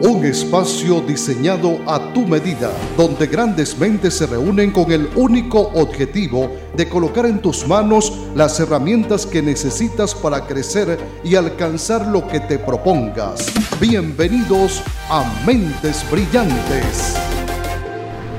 Un espacio diseñado a tu medida, donde grandes mentes se reúnen con el único objetivo de colocar en tus manos las herramientas que necesitas para crecer y alcanzar lo que te propongas. Bienvenidos a Mentes Brillantes.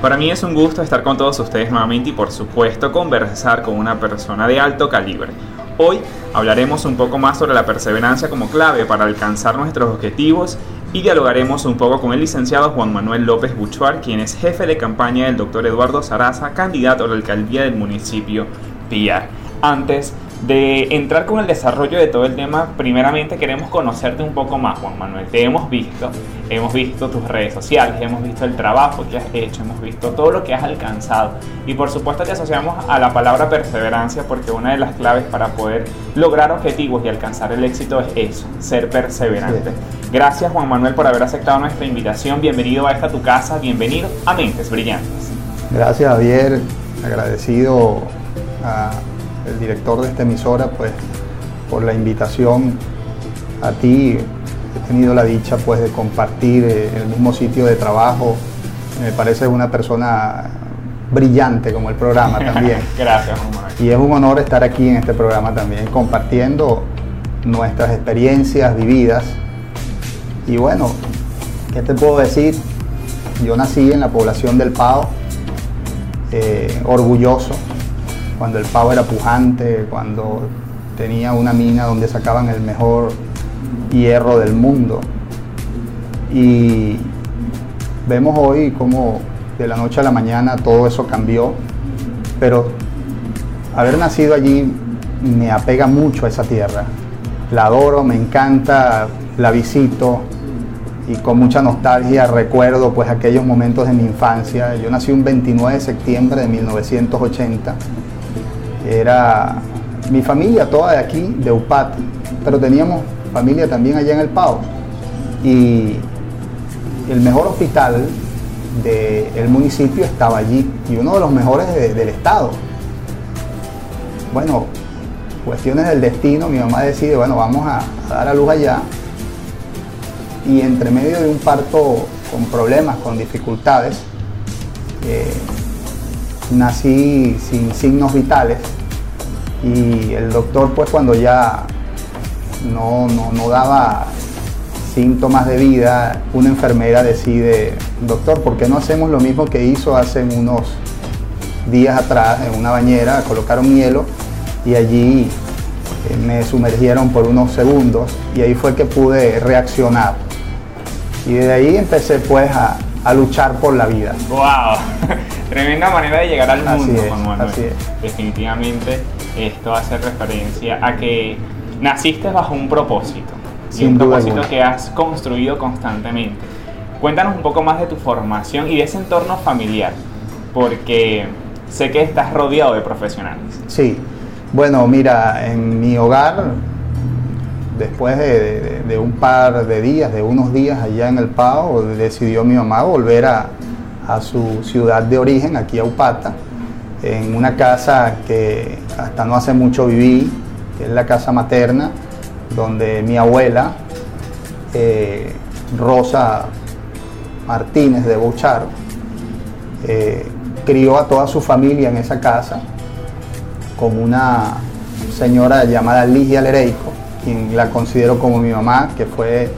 Para mí es un gusto estar con todos ustedes nuevamente y por supuesto conversar con una persona de alto calibre. Hoy hablaremos un poco más sobre la perseverancia como clave para alcanzar nuestros objetivos y dialogaremos un poco con el licenciado Juan Manuel López Buchuar, quien es jefe de campaña del doctor Eduardo Saraza, candidato a la alcaldía del municipio Piar. Antes de entrar con el desarrollo de todo el tema, primeramente queremos conocerte un poco más, Juan Manuel. Te hemos visto, hemos visto tus redes sociales, hemos visto el trabajo que has hecho, hemos visto todo lo que has alcanzado. Y por supuesto te asociamos a la palabra perseverancia porque una de las claves para poder lograr objetivos y alcanzar el éxito es eso, ser perseverante. Gracias Juan Manuel por haber aceptado nuestra invitación. Bienvenido a esta tu casa, bienvenido a Mentes Brillantes. Gracias Javier, agradecido a el director de esta emisora, pues por la invitación a ti. He tenido la dicha pues de compartir eh, el mismo sitio de trabajo. Me parece una persona brillante como el programa también. Gracias, Y es un honor estar aquí en este programa también, compartiendo nuestras experiencias vividas. Y bueno, ¿qué te puedo decir? Yo nací en la población del Pao, eh, orgulloso cuando el pavo era pujante, cuando tenía una mina donde sacaban el mejor hierro del mundo. Y vemos hoy cómo de la noche a la mañana todo eso cambió, pero haber nacido allí me apega mucho a esa tierra. La adoro, me encanta, la visito y con mucha nostalgia recuerdo pues aquellos momentos de mi infancia. Yo nací un 29 de septiembre de 1980 era mi familia toda de aquí, de Upat, pero teníamos familia también allá en el Pau. Y el mejor hospital del municipio estaba allí y uno de los mejores del estado. Bueno, cuestiones del destino, mi mamá decide, bueno, vamos a, dar a luz allá. Y entre medio de un parto con problemas, con dificultades, eh, nací sin signos vitales y el doctor pues cuando ya no, daba síntomas de vida, una enfermera decide, doctor, ¿por qué no hacemos lo mismo que hizo hace unos días atrás en una bañera? Colocaron hielo y allí eh, me sumergieron por unos segundos y ahí fue que pude reaccionar. Y de ahí empecé pues a, a luchar por la vida. ¡Wow! Tremenda manera de llegar al mundo, Juan Manuel. Definitivamente esto hace referencia a que naciste bajo un propósito. y un propósito que has construido constantemente. Cuéntanos un poco más de tu formación y de ese entorno familiar, porque sé que estás rodeado de profesionales. Sí, bueno, mira, en mi hogar, después de, un par de días, de unos días allá en el Pau, decidió mi mamá volver a, a su ciudad de origen, aquí a Upata, en una casa que hasta no hace mucho viví, que es la casa materna, donde mi abuela, eh, Rosa Martínez de Bouchard, eh, crió a toda su familia en esa casa con una señora llamada Ligia Lereico, quien la considero como mi mamá, que fue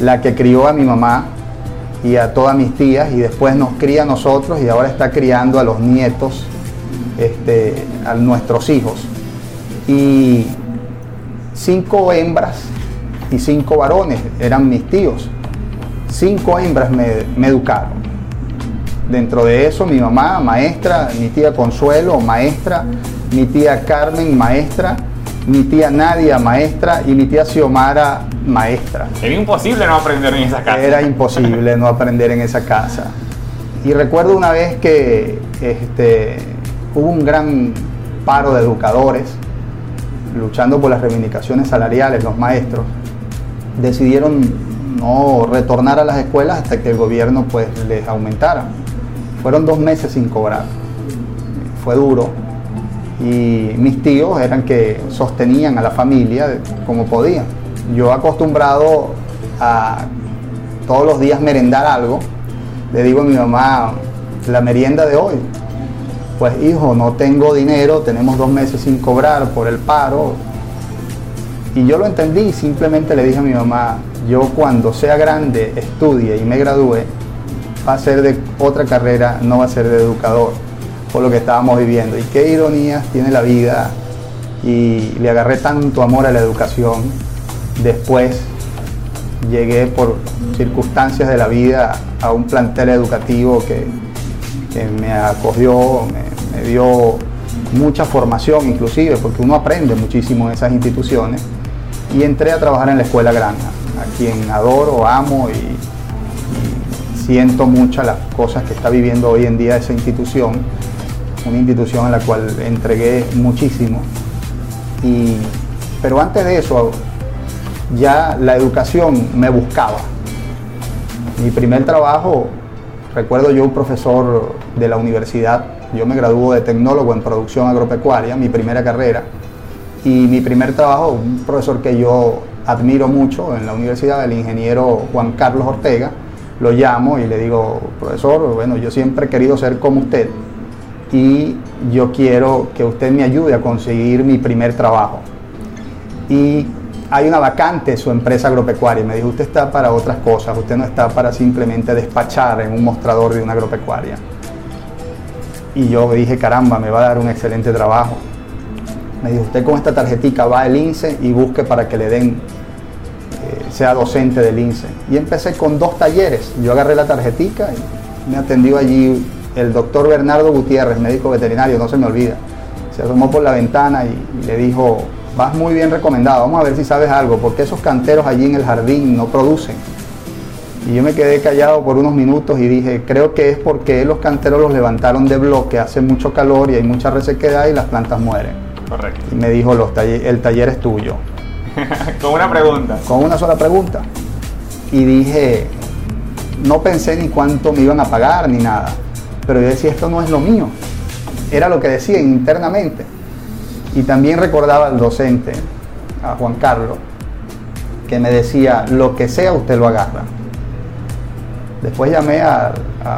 la que crió a mi mamá y a todas mis tías y después nos cría a nosotros y ahora está criando a los nietos, este, a nuestros hijos. Y cinco hembras y cinco varones eran mis tíos. Cinco hembras me, me educaron. Dentro de eso mi mamá, maestra, mi tía Consuelo, maestra, mi tía Carmen, maestra, mi tía Nadia, maestra, y mi tía Xiomara, maestra. Era imposible no aprender en esa casa. Era imposible no aprender en esa casa. Y recuerdo una vez que este, hubo un gran paro de educadores luchando por las reivindicaciones salariales, los maestros, decidieron no retornar a las escuelas hasta que el gobierno pues les aumentara. Fueron dos meses sin cobrar. Fue duro, y mis tíos eran que sostenían a la familia como podían. Yo acostumbrado a todos los días merendar algo, le digo a mi mamá, la merienda de hoy, pues hijo, no tengo dinero, tenemos dos meses sin cobrar por el paro. Y yo lo entendí, simplemente le dije a mi mamá, yo cuando sea grande, estudie y me gradúe, va a ser de otra carrera, no va a ser de educador, por lo que estábamos viviendo. Y qué ironías tiene la vida. Y le agarré tanto amor a la educación. Después llegué por circunstancias de la vida a un plantel educativo que, me acogió, me, dio mucha formación inclusive, porque uno aprende muchísimo en esas instituciones. Y entré a trabajar en la Escuela Granja, a quien adoro, amo y, siento muchas las cosas que está viviendo hoy en día esa institución, una institución en la cual entregué muchísimo. Y, pero antes de eso, ya la educación me buscaba. Mi primer trabajo, recuerdo yo un profesor de la universidad, yo me graduó de tecnólogo en producción agropecuaria, mi primera carrera, y mi primer trabajo, un profesor que yo admiro mucho en la universidad, el ingeniero Juan Carlos Ortega, lo llamo y le digo, profesor, bueno, yo siempre he querido ser como usted y yo quiero que usted me ayude a conseguir mi primer trabajo. Y hay una vacante en su empresa agropecuaria. Me dijo, usted está para otras cosas, usted no está para simplemente despachar en un mostrador de una agropecuaria. Y yo dije, caramba, me va a dar un excelente trabajo. Me dijo, usted con esta tarjetita va al INSE y busque para que le den, eh, sea docente del INSE. Y empecé con dos talleres. Yo agarré la tarjetita y me atendió allí el doctor Bernardo Gutiérrez, médico veterinario, no se me olvida. Se asomó por la ventana y le dijo, vas muy bien recomendado, vamos a ver si sabes algo, porque esos canteros allí en el jardín no producen. Y yo me quedé callado por unos minutos y dije, creo que es porque los canteros los levantaron de bloque, hace mucho calor y hay mucha resequedad y las plantas mueren. Correcto. Y me dijo, los el taller es tuyo. Con una pregunta. Con una sola pregunta. Y dije, no pensé ni cuánto me iban a pagar ni nada. Pero yo decía, esto no es lo mío. Era lo que decía internamente. Y también recordaba al docente, a Juan Carlos, que me decía, lo que sea usted lo agarra. Después llamé a,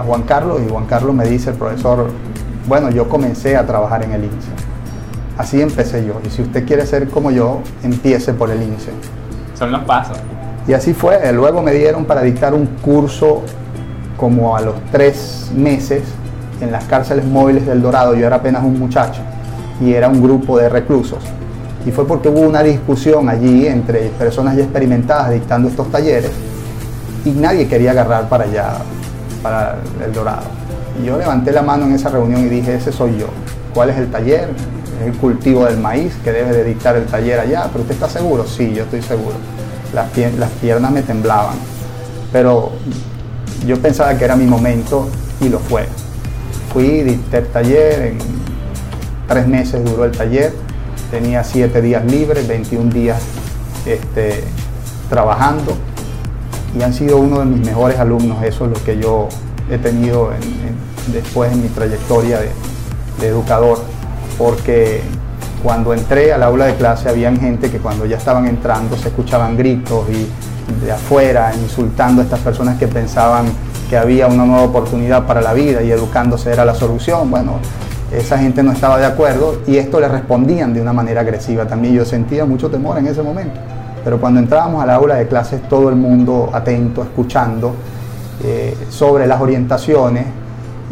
Juan Carlos y Juan Carlos me dice, profesor, bueno, yo comencé a trabajar en el INSE. Así empecé yo. Y si usted quiere ser como yo, empiece por el INSE. Son los pasos. Y así fue. Luego me dieron para dictar un curso como a los tres meses en las cárceles móviles del Dorado. Yo era apenas un muchacho y era un grupo de reclusos. Y fue porque hubo una discusión allí entre personas ya experimentadas dictando estos talleres y nadie quería agarrar para allá, para el Dorado. Y yo levanté la mano en esa reunión y dije, ese soy yo. ¿Cuál es el taller? Es el cultivo del maíz que debe de dictar el taller allá. ¿Pero usted está seguro? Sí, yo estoy seguro. Las, las piernas me temblaban. Pero yo pensaba que era mi momento y lo fue. Fui, dicté el taller en tres meses duró el taller, tenía siete días libres, 21 días este, trabajando y han sido uno de mis mejores alumnos, eso es lo que yo he tenido después en mi trayectoria de, educador, porque cuando entré al aula de clase habían gente que cuando ya estaban entrando se escuchaban gritos y de afuera insultando a estas personas que pensaban que había una nueva oportunidad para la vida y educándose era la solución. Bueno, esa gente no estaba de acuerdo y esto le respondían de una manera agresiva. También yo sentía mucho temor en ese momento. Pero cuando entrábamos al aula de clases, todo el mundo atento, escuchando eh, sobre las orientaciones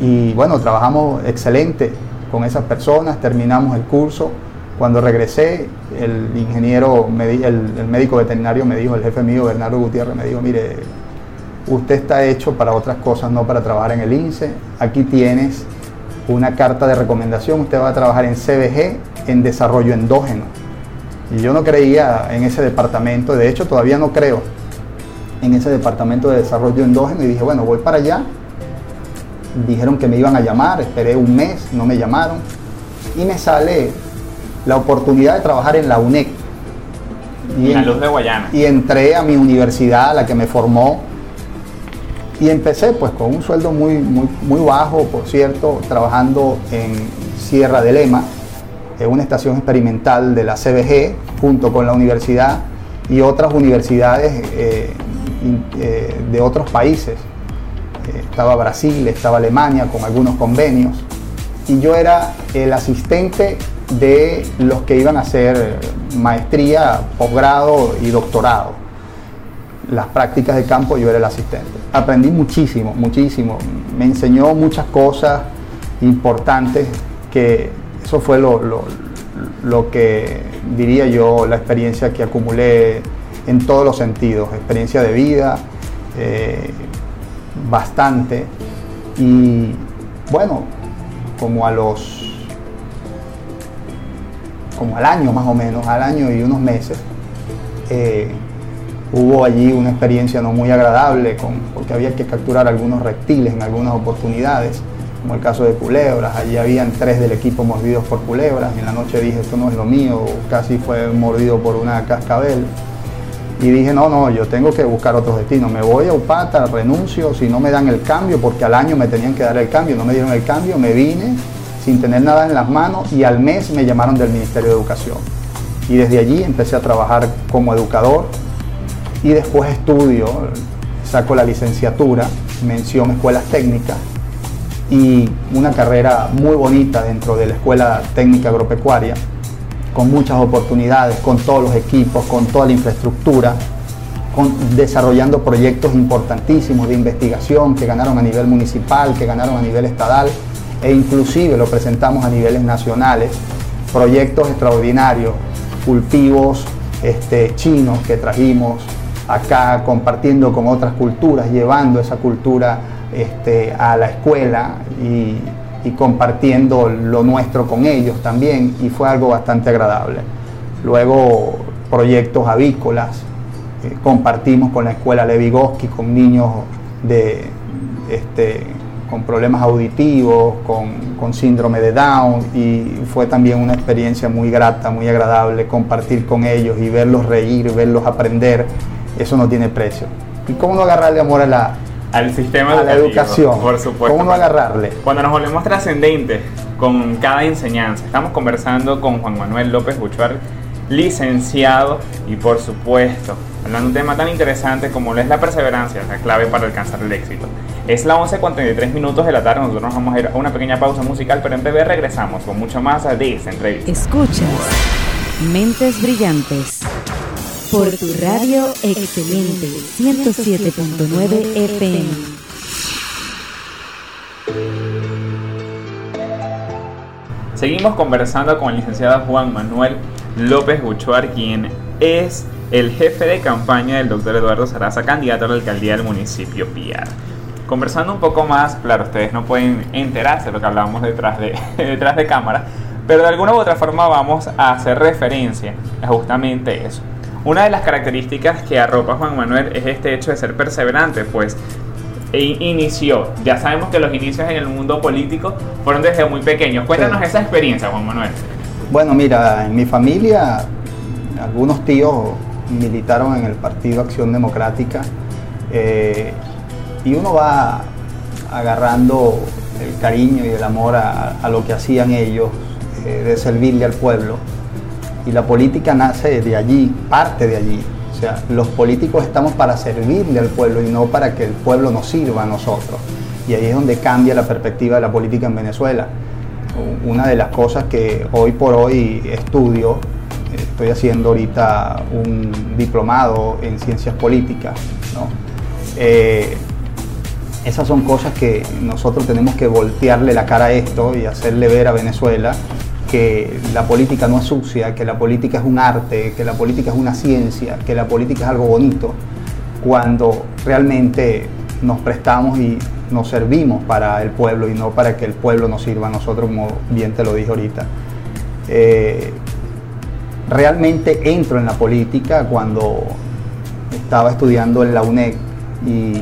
y bueno, trabajamos excelente con esas personas, terminamos el curso. Cuando regresé, el ingeniero, el, el médico veterinario me dijo, el jefe mío, Bernardo Gutiérrez, me dijo, mire, usted está hecho para otras cosas, no para trabajar en el INSE. Aquí tienes una carta de recomendación, usted va a trabajar en CBG en desarrollo endógeno. Y yo no creía en ese departamento, de hecho todavía no creo en ese departamento de desarrollo endógeno y dije, bueno, voy para allá. Dijeron que me iban a llamar, esperé un mes, no me llamaron y me sale la oportunidad de trabajar en la UNEC. Y, la luz de Guayana. Y entré a mi universidad, la que me formó, y empecé pues con un sueldo muy, muy, muy bajo, por cierto, trabajando en Sierra de Lema, en una estación experimental de la CBG, junto con la universidad y otras universidades eh, eh, de otros países. Eh, estaba Brasil, estaba Alemania con algunos convenios. Y yo era el asistente de los que iban a hacer maestría, posgrado y doctorado. Las prácticas de campo yo era el asistente. Aprendí muchísimo, muchísimo. Me enseñó muchas cosas importantes que eso fue lo, lo que diría yo, la experiencia que acumulé en todos los sentidos, experiencia de vida, eh, bastante. Y bueno, como a los, como al año más o menos, al año y unos meses, eh, hubo allí una experiencia no muy agradable, con, porque había que capturar algunos reptiles en algunas oportunidades como el caso de culebras. Allí habían tres del equipo mordidos por culebras. Y en la noche dije, esto no es lo mío, casi fue mordido por una cascabel. Y dije, no, no, yo tengo que buscar otro destino. Me voy a Upata, renuncio, si no me dan el cambio, porque al año me tenían que dar el cambio, no me dieron el cambio, me vine sin tener nada en las manos y al mes me llamaron del Ministerio de Educación. Y desde allí empecé a trabajar como educador y después estudio, saco la licenciatura, mención escuelas técnicas y una carrera muy bonita dentro de la Escuela Técnica Agropecuaria, con muchas oportunidades, con todos los equipos, con toda la infraestructura, desarrollando proyectos importantísimos de investigación que ganaron a nivel municipal, que ganaron a nivel estatal e inclusive lo presentamos a niveles nacionales, proyectos extraordinarios, cultivos este, chinos que trajimos acá compartiendo con otras culturas, llevando esa cultura este, a la escuela y, compartiendo lo nuestro con ellos también y fue algo bastante agradable. Luego proyectos avícolas, eh, compartimos con la escuela Levigoski con niños de, este, con problemas auditivos, con, con, síndrome de Down y fue también una experiencia muy grata, muy agradable compartir con ellos y verlos reír, verlos aprender, eso no tiene precio. ¿Y cómo no agarrarle amor a la, al sistema a la educación. Por supuesto. ¿Cómo no agarrarle? Cuando nos volvemos trascendentes con cada enseñanza, estamos conversando con Juan Manuel López Buchuar, licenciado y por supuesto, hablando de un tema tan interesante como lo es la perseverancia, la clave para alcanzar el éxito. Es la 11.43 minutos de la tarde, nosotros nos vamos a ir a una pequeña pausa musical, pero en breve regresamos con mucho más de esta entrevista. Escuchas Mentes Brillantes por tu radio excelente 107.9 FM. Seguimos conversando con el licenciado Juan Manuel López Buchuar, quien es el jefe de campaña del doctor Eduardo Saraza, candidato a la alcaldía del municipio Piar. Conversando un poco más, claro, ustedes no pueden enterarse de lo que hablábamos detrás de, detrás de cámara, pero de alguna u otra forma vamos a hacer referencia a justamente eso. Una de las características que arropa Juan Manuel es este hecho de ser perseverante, pues e inició, ya sabemos que los inicios en el mundo político fueron desde muy pequeños. Cuéntanos esa experiencia, Juan Manuel. Bueno, mira, en mi familia algunos tíos militaron en el Partido Acción Democrática eh, y uno va agarrando el cariño y el amor a, lo que hacían ellos, eh, de servirle al pueblo y la política nace de allí, parte de allí. O sea, los políticos estamos para servirle al pueblo y no para que el pueblo nos sirva a nosotros. Y ahí es donde cambia la perspectiva de la política en Venezuela. Una de las cosas que hoy por hoy estudio, estoy haciendo ahorita un diplomado en ciencias políticas, eh, esas son cosas que nosotros tenemos que voltearle la cara a esto y hacerle ver a Venezuela que la política no es sucia, que la política es un arte, que la política es una ciencia, que la política es algo bonito, cuando realmente nos prestamos y nos servimos para el pueblo y no para que el pueblo nos sirva a nosotros, como bien te lo dije ahorita. Eh, realmente entro en la política cuando estaba estudiando en la UNED y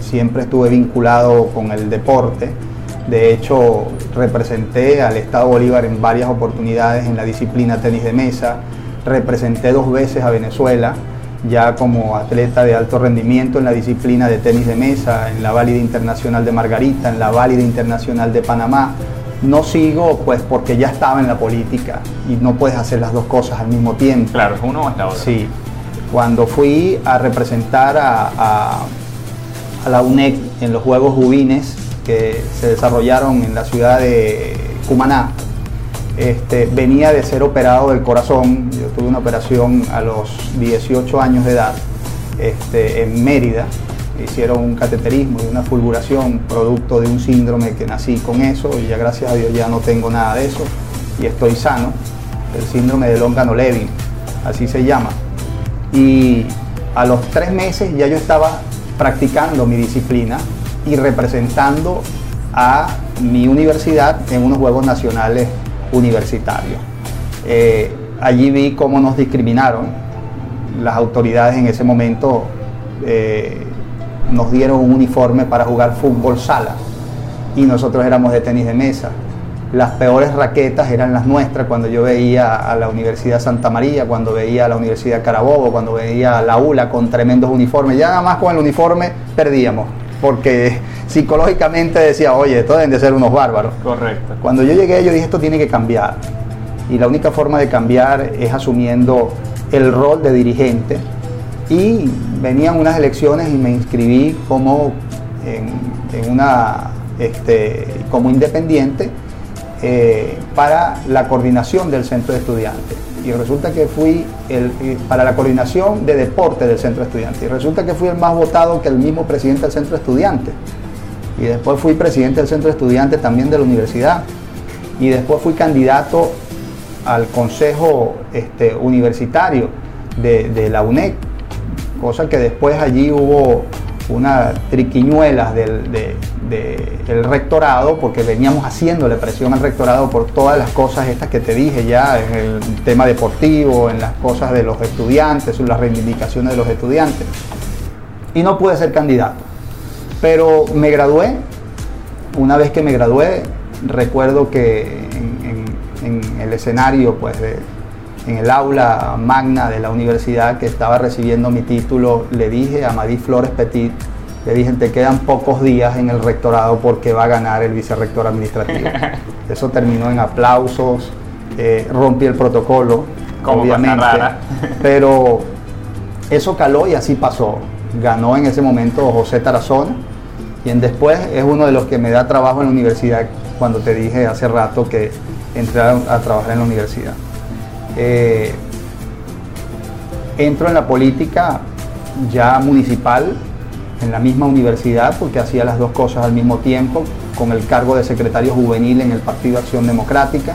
siempre estuve vinculado con el deporte de hecho, representé al Estado Bolívar en varias oportunidades en la disciplina tenis de mesa, representé dos veces a Venezuela ya como atleta de alto rendimiento en la disciplina de tenis de mesa, en la válida internacional de Margarita, en la válida internacional de Panamá. No sigo pues porque ya estaba en la política y no puedes hacer las dos cosas al mismo tiempo. Claro, uno o la otra. Sí. Cuando fui a representar a, la UNEC en los Juegos Juvines que se desarrollaron en la ciudad de Cumaná, este, venía de ser operado del corazón. Yo tuve una operación a los 18 años de edad este, en Mérida. Hicieron un cateterismo y una fulguración producto de un síndrome que nací con eso y ya gracias a Dios ya no tengo nada de eso y estoy sano. El síndrome de Longano-Levin, así se llama. Y a los tres meses ya yo estaba practicando mi disciplina y representando a mi universidad en unos Juegos Nacionales universitario. Eh, allí vi cómo nos discriminaron. Las autoridades en ese momento eh, nos dieron un uniforme para jugar fútbol sala y nosotros éramos de tenis de mesa. Las peores raquetas eran las nuestras cuando yo veía a la Universidad Santa María, cuando veía a la Universidad Carabobo, cuando veía a la ULA con tremendos uniformes. Ya nada más con el uniforme perdíamos, porque psicológicamente decía, oye, esto deben de ser unos bárbaros. Correcto. Cuando yo llegué, yo dije, esto tiene que cambiar. Y la única forma de cambiar es asumiendo el rol de dirigente. Y venían unas elecciones y me inscribí como en, una, este, como independiente eh, para la coordinación del centro de estudiantes. Y resulta que fui el, eh, para la coordinación de deporte del centro de estudiantes. Y resulta que fui el más votado que el mismo presidente del centro de estudiantes y después fui presidente del centro de estudiantes también de la universidad. Y después fui candidato al consejo este, universitario de, la UNED, cosa que después allí hubo una triquiñuelas del, rectorado, porque veníamos haciéndole presión al rectorado por todas las cosas estas que te dije ya, en el tema deportivo, en las cosas de los estudiantes, en las reivindicaciones de los estudiantes. Y no pude ser candidato. Pero me gradué, una vez que me gradué, recuerdo que en, el escenario, pues en el aula magna de la universidad que estaba recibiendo mi título, le dije a Madí Flores Petit, le dije, te quedan pocos días en el rectorado porque va a ganar el vicerrector administrativo. Eso terminó en aplausos, eh, rompí el protocolo, obviamente, pero eso caló y así pasó. Ganó en ese momento José Tarazona quien después es uno de los que me da trabajo en la universidad cuando te dije hace rato que entré a, trabajar en la universidad. Eh, entro en la política ya municipal, en la misma universidad, porque hacía las dos cosas al mismo tiempo, con el cargo de secretario juvenil en el Partido Acción Democrática.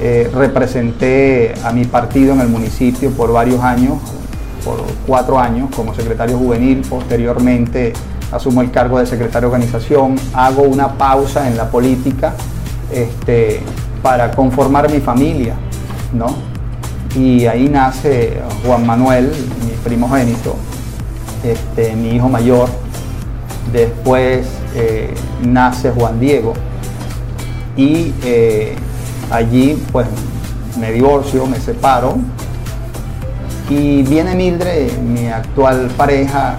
Eh, representé a mi partido en el municipio por varios años, por cuatro años como secretario juvenil, posteriormente asumo el cargo de secretario de organización, hago una pausa en la política este, para conformar mi familia, ¿no? Y ahí nace Juan Manuel, mi primogénito, este, mi hijo mayor. Después eh, nace Juan Diego y eh, allí pues me divorcio, me separo y viene Mildred, mi actual pareja,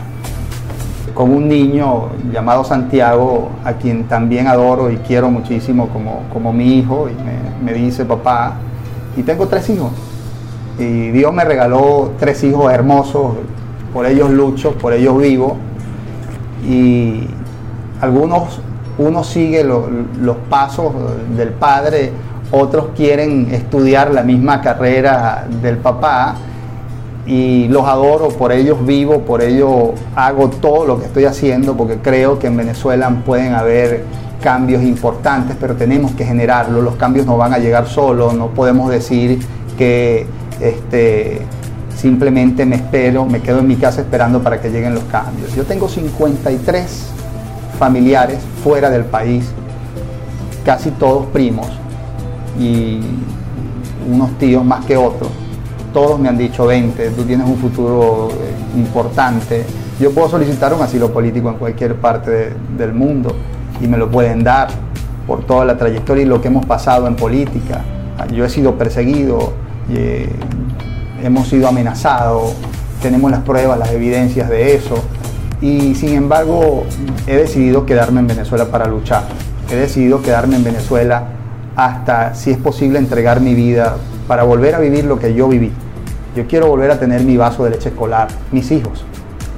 con un niño llamado Santiago, a quien también adoro y quiero muchísimo como, como mi hijo, y me, dice, papá, y tengo tres hijos. Y Dios me regaló tres hijos hermosos, por ellos lucho, por ellos vivo. Y algunos, uno sigue los pasos del padre, otros quieren estudiar la misma carrera del papá y los adoro, por ellos vivo, por ello hago todo lo que estoy haciendo, porque creo que en Venezuela pueden haber cambios importantes, pero tenemos que generarlos, los cambios no van a llegar solos, no podemos decir que este, simplemente me espero, me quedo en mi casa esperando para que lleguen los cambios. Yo tengo 53 familiares fuera del país, casi todos primos y unos tíos más que otros todos me han dicho, 20, tú tienes un futuro eh, importante. Yo puedo solicitar un asilo político en cualquier parte del mundo y me lo pueden dar por toda la trayectoria y lo que hemos pasado en política. Yo he sido perseguido, eh, hemos sido amenazados, tenemos las pruebas, las evidencias de eso. Y sin embargo, he decidido quedarme en Venezuela para luchar. He decidido quedarme en Venezuela hasta, si es posible, entregar mi vida para volver a vivir lo que yo viví Yo quiero volver a tener mi vaso de leche escolar, mis hijos,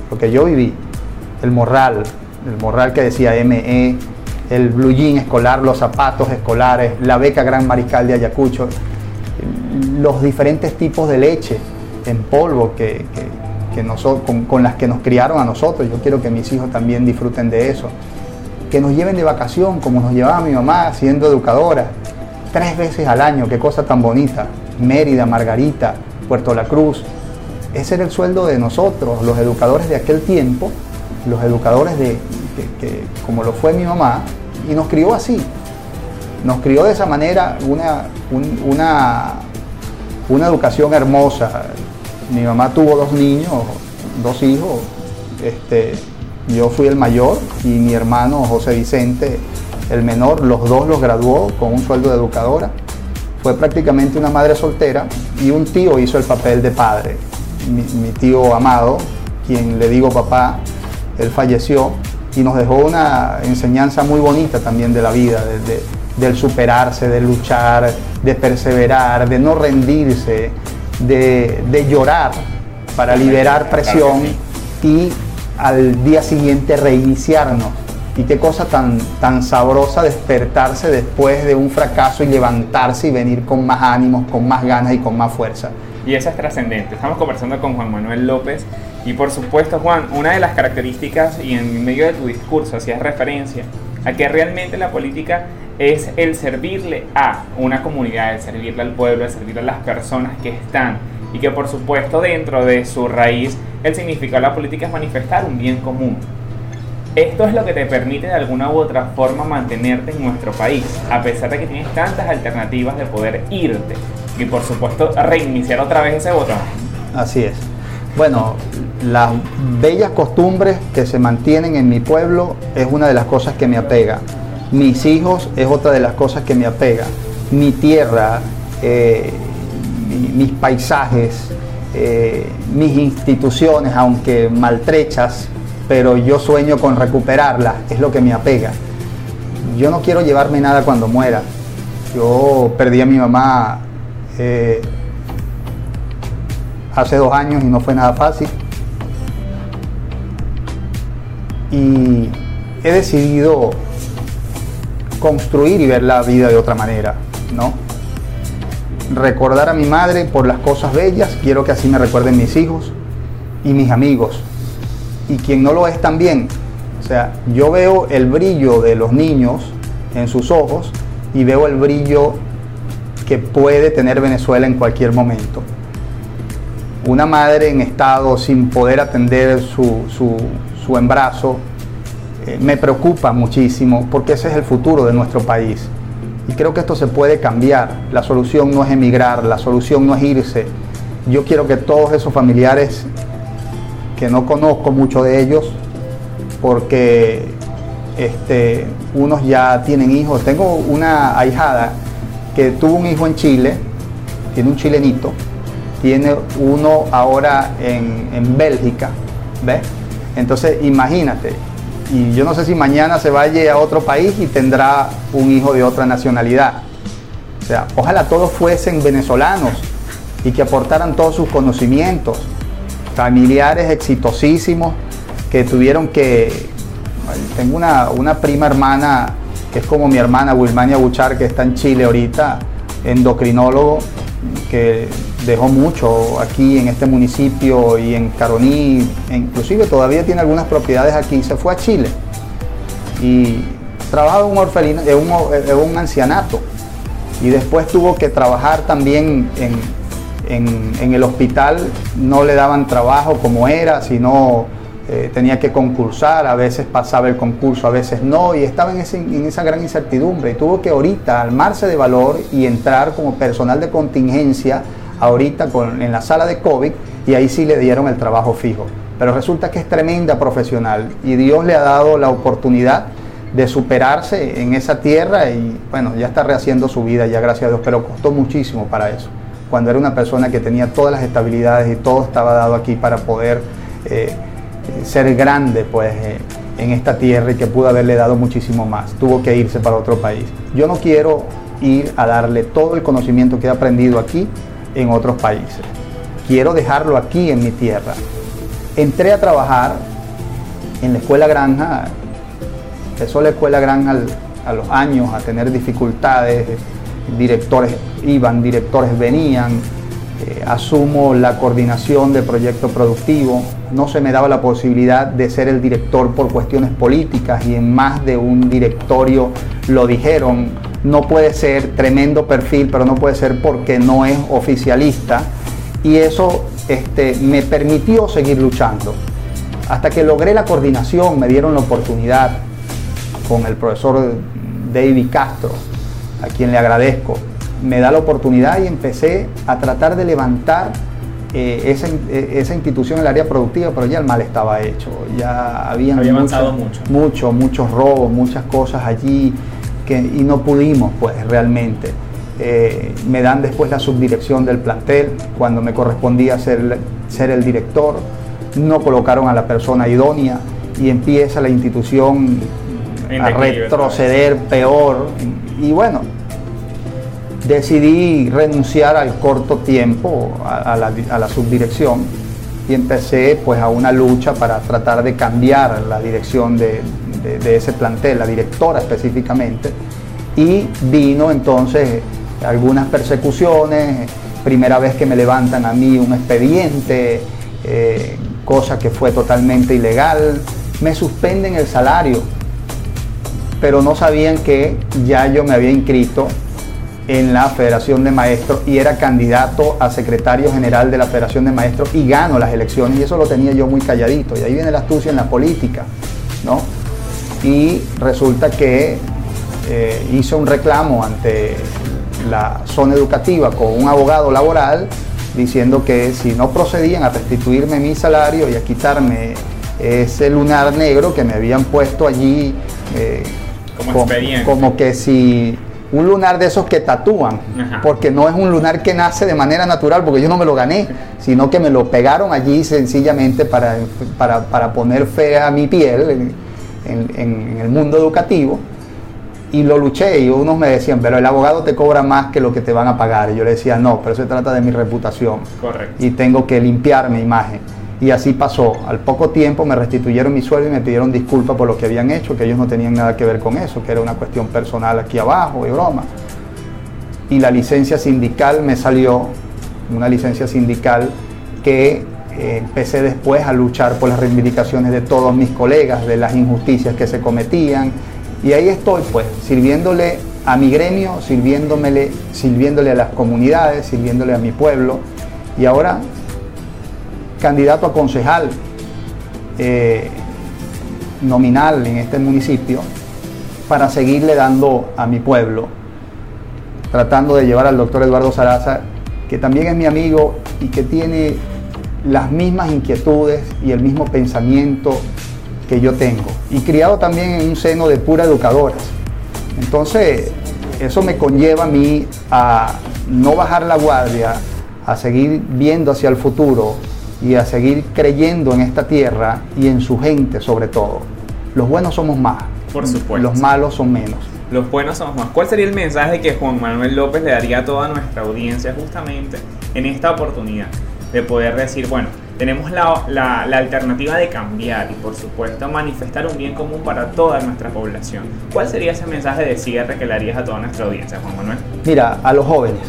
porque yo viví el morral, el morral que decía ME, el blue jean escolar, los zapatos escolares, la beca Gran Mariscal de Ayacucho, los diferentes tipos de leche en polvo que, con, con, las que nos criaron a nosotros. Yo quiero que mis hijos también disfruten de eso. Que nos lleven de vacación, como nos llevaba mi mamá siendo educadora, tres veces al año, qué cosa tan bonita. Mérida, Margarita, Puerto La Cruz. Ese era el sueldo de nosotros, los educadores de aquel tiempo, los educadores de, que, como lo fue mi mamá, y nos crió así. Nos crió de esa manera una, una, una educación hermosa. Mi mamá tuvo dos niños, dos hijos. Este, yo fui el mayor y mi hermano José Vicente, el menor, los dos los graduó con un sueldo de educadora. Fue prácticamente una madre soltera y un tío hizo el papel de padre. Mi, tío amado, quien le digo papá, él falleció y nos dejó una enseñanza muy bonita también de la vida, del superarse, de luchar, de perseverar, de no rendirse, de, llorar para liberar presión y al día siguiente reiniciarnos. Y qué cosa tan, tan sabrosa despertarse después de un fracaso y levantarse y venir con más ánimos, con más ganas y con más fuerza. Y eso es trascendente. Estamos conversando con Juan Manuel López y por supuesto, Juan, una de las características y en medio de tu discurso hacías referencia a que realmente la política es el servirle a una comunidad, el servirle al pueblo, el servirle a las personas que están y que por supuesto dentro de su raíz el significado de la política es manifestar un bien común. Esto es lo que te permite de alguna u otra forma mantenerte en nuestro país, a pesar de que tienes tantas alternativas de poder irte y por supuesto reiniciar otra vez ese botón. Así es. Bueno, las bellas costumbres que se mantienen en mi pueblo es una de las cosas que me apega. Mis hijos es otra de las cosas que me apega. Mi tierra, eh, mis paisajes, eh, mis instituciones, aunque maltrechas, pero yo sueño con recuperarlas, es lo que me apega. Yo no quiero llevarme nada cuando muera. Yo perdí a mi mamá eh, hace dos años y no fue nada fácil. Y he decidido construir y ver la vida de otra manera, ¿no? Recordar a mi madre por las cosas bellas, quiero que así me recuerden mis hijos y mis amigos. Y quien no lo es también. O sea, yo veo el brillo de los niños en sus ojos y veo el brillo que puede tener Venezuela en cualquier momento una madre en estado sin poder atender su, embarazo, eh, me preocupa muchísimo porque ese es el futuro de nuestro país. Y creo que esto se puede cambiar. La solución no es emigrar, la solución no es irse. Yo quiero que todos esos familiares, que no conozco mucho de ellos, porque este, unos ya tienen hijos. Tengo una ahijada que tuvo un hijo en Chile, tiene un chilenito, tiene uno ahora en, Bélgica, ¿ves? Entonces imagínate, y yo no sé si mañana se vaya a otro país y tendrá un hijo de otra nacionalidad. O sea, ojalá todos fuesen venezolanos y que aportaran todos sus conocimientos, familiares exitosísimos que tuvieron que... Tengo una, una prima hermana que es como mi hermana Wilmania Buchar, que está en Chile ahorita, endocrinólogo, que dejó mucho aquí en este municipio y en Caroní, inclusive todavía tiene algunas propiedades aquí, se fue a Chile y trabajaba en un, orfelino, en un, un ancianato. Y después tuvo que trabajar también en, en el hospital, no le daban trabajo como era, sino eh, tenía que concursar, a veces pasaba el concurso, a veces no, y estaba en, esa gran incertidumbre. Y tuvo que ahorita armarse de valor y entrar como personal de contingencia ahorita en la sala de COVID y ahí sí le dieron el trabajo fijo. Pero resulta que es tremenda profesional y Dios le ha dado la oportunidad de superarse en esa tierra y bueno, ya está rehaciendo su vida, ya gracias a Dios, pero costó muchísimo para eso. Cuando era una persona que tenía todas las estabilidades y todo estaba dado aquí para poder eh, ser grande pues eh, en esta tierra y que pudo haberle dado muchísimo más. Tuvo que irse para otro país. Yo no quiero ir a darle todo el conocimiento que he aprendido aquí en otros países. quiero dejarlo aquí en mi tierra. Entré a trabajar en la escuela granja, empezó la escuela granja a los años a tener dificultades, directores iban, directores venían, eh, asumo la coordinación de proyecto productivo, no se me daba la posibilidad de ser el director por cuestiones políticas y en más de un directorio lo dijeron, no puede ser tremendo perfil, pero no puede ser porque no es oficialista y eso este, me permitió seguir luchando. Hasta que logré la coordinación, me dieron la oportunidad con el profesor David Castro, a quien le agradezco, me da la oportunidad y empecé a tratar de levantar eh, eh, esa, institución en el área productiva, pero ya el mal estaba hecho, ya habían Había avanzado mucho. mucho, muchos robos, muchas cosas allí que, y no pudimos pues realmente. Eh, me dan después la subdirección del plantel, cuando me correspondía ser, ser el director, no colocaron a la persona idónea y empieza la institución a retroceder peor. Y bueno, decidí renunciar al corto tiempo a, la, subdirección y empecé pues a una lucha para tratar de cambiar la dirección de, ese plantel, la directora específicamente, y vino entonces algunas persecuciones, primera vez que me levantan a mí un expediente, eh, cosa que fue totalmente ilegal, me suspenden el salario, pero no sabían que ya yo me había inscrito en la Federación de Maestros y era candidato a secretario general de la Federación de Maestros y gano las elecciones y eso lo tenía yo muy calladito y ahí viene la astucia en la política, ¿no? Y resulta que eh, hice un reclamo ante la zona educativa con un abogado laboral diciendo que si no procedían a restituirme mi salario y a quitarme ese lunar negro que me habían puesto allí eh, como, como que si un lunar de esos que tatúan, porque no es un lunar que nace de manera natural, porque yo no me lo gané, sino que me lo pegaron allí sencillamente para, para, poner fe a mi piel en, el mundo educativo. Y lo luché y unos me decían, pero el abogado te cobra más que lo que te van a pagar. Y yo le decía, no, pero se trata de mi reputación. Correcto. Y tengo que limpiar mi imagen. Y así pasó. Al poco tiempo me restituyeron mi sueldo y me pidieron disculpas por lo que habían hecho, que ellos no tenían nada que ver con eso, que era una cuestión personal aquí abajo y broma. Y la licencia sindical me salió, una licencia sindical que empecé después a luchar por las reivindicaciones de todos mis colegas, de las injusticias que se cometían. Y ahí estoy, pues, sirviéndole a mi gremio, sirviéndole, sirviéndole a las comunidades, sirviéndole a mi pueblo. Y ahora candidato a concejal eh, nominal en este municipio para seguirle dando a mi pueblo, tratando de llevar al doctor Eduardo Saraza, que también es mi amigo y que tiene las mismas inquietudes y el mismo pensamiento que yo tengo, y criado también en un seno de pura educadoras. Entonces, eso me conlleva a mí a no bajar la guardia, a seguir viendo hacia el futuro, y a seguir creyendo en esta tierra y en su gente sobre todo. Los buenos somos más. Por supuesto. Los malos son menos. Los buenos somos más. ¿Cuál sería el mensaje que Juan Manuel López le daría a toda nuestra audiencia justamente en esta oportunidad de poder decir, bueno, tenemos la, alternativa de cambiar y por supuesto manifestar un bien común para toda nuestra población. ¿Cuál sería ese mensaje de cierre que le harías a toda nuestra audiencia, Juan Manuel? Mira, a los jóvenes,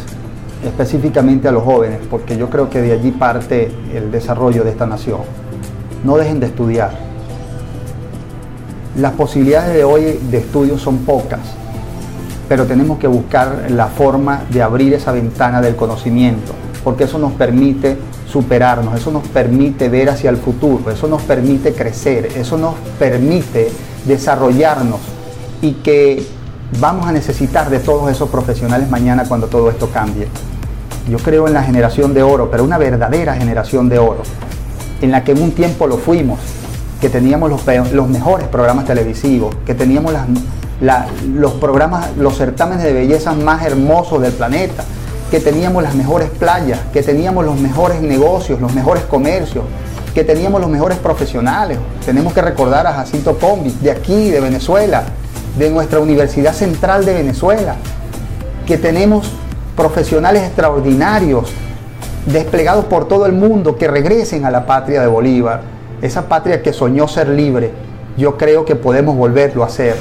específicamente a los jóvenes, porque yo creo que de allí parte el desarrollo de esta nación. No dejen de estudiar. Las posibilidades de hoy de estudio son pocas, pero tenemos que buscar la forma de abrir esa ventana del conocimiento, porque eso nos permite superarnos, eso nos permite ver hacia el futuro, eso nos permite crecer, eso nos permite desarrollarnos y que vamos a necesitar de todos esos profesionales mañana cuando todo esto cambie. Yo creo en la generación de oro, pero una verdadera generación de oro, en la que en un tiempo lo fuimos, que teníamos los, mejores programas televisivos, que teníamos los programas, los certámenes de belleza más hermosos del planeta, que teníamos las mejores playas, que teníamos los mejores negocios, los mejores comercios, que teníamos los mejores profesionales. Tenemos que recordar a Jacinto Combi, de aquí, de Venezuela, de nuestra Universidad Central de Venezuela, que tenemos profesionales extraordinarios desplegados por todo el mundo, que regresen a la patria de Bolívar, esa patria que soñó ser libre. Yo creo que podemos volverlo a hacer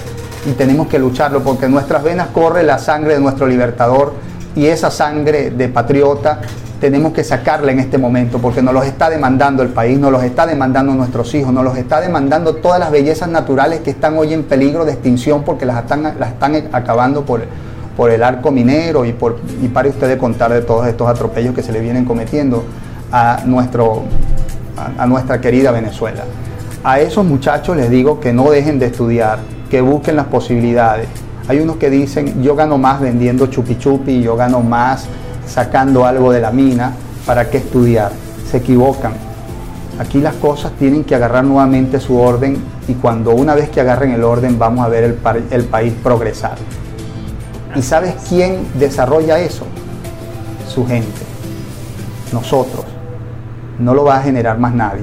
y tenemos que lucharlo porque en nuestras venas corre la sangre de nuestro libertador y esa sangre de patriota tenemos que sacarla en este momento porque nos los está demandando el país, nos los está demandando nuestros hijos, nos los está demandando todas las bellezas naturales que están hoy en peligro de extinción porque las están, las están acabando por, por el arco minero y, por, y pare usted de contar de todos estos atropellos que se le vienen cometiendo a, nuestro, a, a nuestra querida Venezuela. A esos muchachos les digo que no dejen de estudiar, que busquen las posibilidades. Hay unos que dicen, yo gano más vendiendo chupi chupi, yo gano más sacando algo de la mina, ¿para qué estudiar? Se equivocan. Aquí las cosas tienen que agarrar nuevamente su orden y cuando una vez que agarren el orden vamos a ver el, el país progresar. ¿Y sabes quién desarrolla eso? Su gente, nosotros. No lo va a generar más nadie.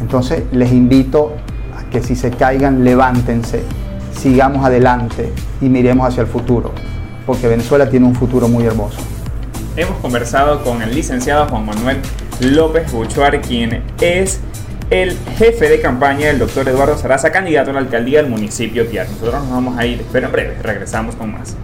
Entonces les invito a que si se caigan, levántense, sigamos adelante y miremos hacia el futuro, porque Venezuela tiene un futuro muy hermoso hemos conversado con el licenciado Juan Manuel López Buchuar, quien es el jefe de campaña del doctor Eduardo Saraza, candidato a la alcaldía del municipio Tiar. Nosotros nos vamos a ir, pero en breve regresamos con más.